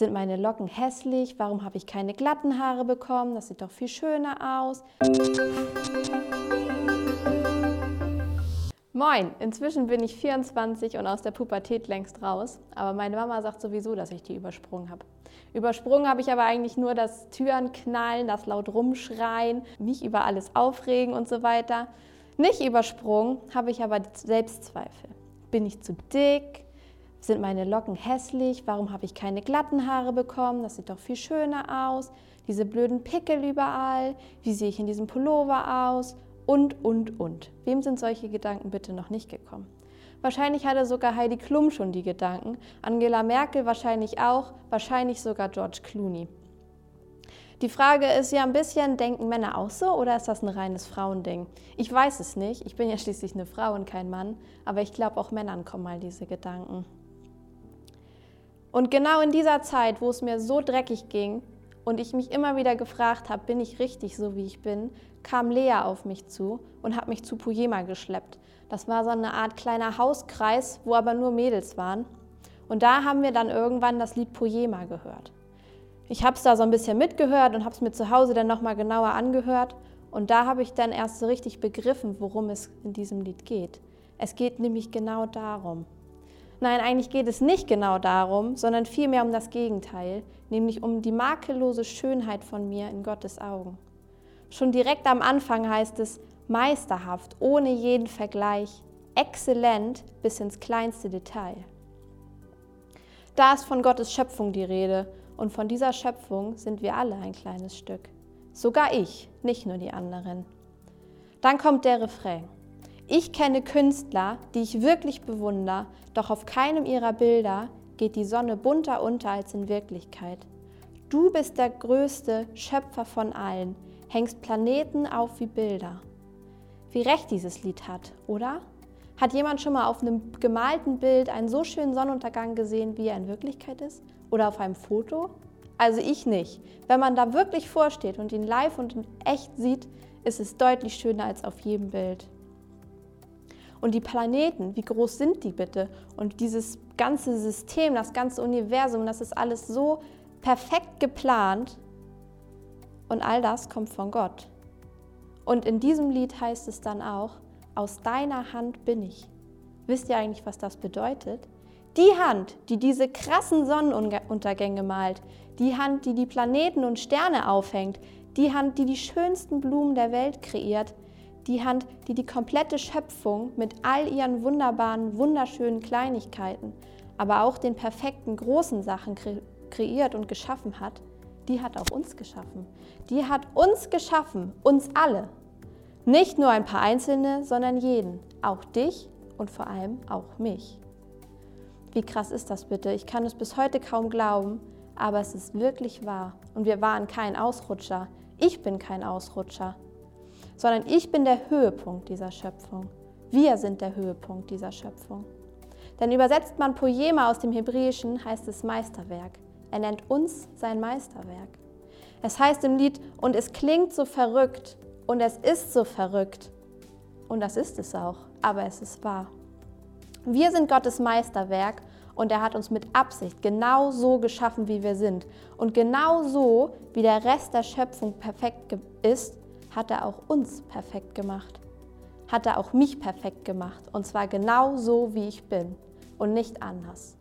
Sind meine Locken hässlich? Warum habe ich keine glatten Haare bekommen? Das sieht doch viel schöner aus. Moin, inzwischen bin ich 24 und aus der Pubertät längst raus. Aber meine Mama sagt sowieso, dass ich die übersprungen habe. Übersprungen habe ich aber eigentlich nur das Türen knallen, das laut rumschreien, mich über alles aufregen und so weiter. Nicht übersprungen habe ich aber Selbstzweifel. Bin ich zu dick? Sind meine Locken hässlich? Warum habe ich keine glatten Haare bekommen? Das sieht doch viel schöner aus. Diese blöden Pickel überall. Wie sehe ich in diesem Pullover aus? und, und, und. Wem sind solche Gedanken bitte noch nicht gekommen? Wahrscheinlich hatte sogar Heidi Klum schon die Gedanken, Angela Merkel wahrscheinlich auch, wahrscheinlich sogar George Clooney. Die Frage ist ja ein bisschen, denken Männer auch so oder ist das ein reines Frauending? Ich weiß es nicht, ich bin ja schließlich eine Frau und kein Mann, aber ich glaube auch Männern kommen mal diese Gedanken. Und genau in dieser Zeit, wo es mir so dreckig ging, und ich mich immer wieder gefragt habe, bin ich richtig so, wie ich bin, kam Lea auf mich zu und hat mich zu Pujema geschleppt. Das war so eine Art kleiner Hauskreis, wo aber nur Mädels waren. Und da haben wir dann irgendwann das Lied Pujema gehört. Ich habe es da so ein bisschen mitgehört und habe es mir zu Hause dann nochmal genauer angehört. Und da habe ich dann erst so richtig begriffen, worum es in diesem Lied geht. Es geht nämlich genau darum. Nein, eigentlich geht es nicht genau darum, sondern vielmehr um das Gegenteil, nämlich um die makellose Schönheit von mir in Gottes Augen. Schon direkt am Anfang heißt es meisterhaft, ohne jeden Vergleich, exzellent bis ins kleinste Detail. Da ist von Gottes Schöpfung die Rede und von dieser Schöpfung sind wir alle ein kleines Stück. Sogar ich, nicht nur die anderen. Dann kommt der Refrain. Ich kenne Künstler, die ich wirklich bewundere, doch auf keinem ihrer Bilder geht die Sonne bunter unter als in Wirklichkeit. Du bist der größte Schöpfer von allen, hängst Planeten auf wie Bilder. Wie recht dieses Lied hat, oder? Hat jemand schon mal auf einem gemalten Bild einen so schönen Sonnenuntergang gesehen, wie er in Wirklichkeit ist? Oder auf einem Foto? Also ich nicht. Wenn man da wirklich vorsteht und ihn live und in echt sieht, ist es deutlich schöner als auf jedem Bild. Und die Planeten, wie groß sind die bitte? Und dieses ganze System, das ganze Universum, das ist alles so perfekt geplant. Und all das kommt von Gott. Und in diesem Lied heißt es dann auch, aus deiner Hand bin ich. Wisst ihr eigentlich, was das bedeutet? Die Hand, die diese krassen Sonnenuntergänge malt, die Hand, die die Planeten und Sterne aufhängt, die Hand, die die schönsten Blumen der Welt kreiert, die Hand, die die komplette Schöpfung mit all ihren wunderbaren, wunderschönen Kleinigkeiten, aber auch den perfekten großen Sachen kre kreiert und geschaffen hat, die hat auch uns geschaffen. Die hat uns geschaffen, uns alle. Nicht nur ein paar Einzelne, sondern jeden, auch dich und vor allem auch mich. Wie krass ist das bitte? Ich kann es bis heute kaum glauben, aber es ist wirklich wahr. Und wir waren kein Ausrutscher. Ich bin kein Ausrutscher sondern ich bin der Höhepunkt dieser Schöpfung. Wir sind der Höhepunkt dieser Schöpfung. Denn übersetzt man Poema aus dem Hebräischen, heißt es Meisterwerk. Er nennt uns sein Meisterwerk. Es heißt im Lied, und es klingt so verrückt und es ist so verrückt. Und das ist es auch, aber es ist wahr. Wir sind Gottes Meisterwerk und er hat uns mit Absicht genau so geschaffen, wie wir sind. Und genau so, wie der Rest der Schöpfung perfekt ist, hat er auch uns perfekt gemacht. Hat er auch mich perfekt gemacht. Und zwar genau so, wie ich bin und nicht anders.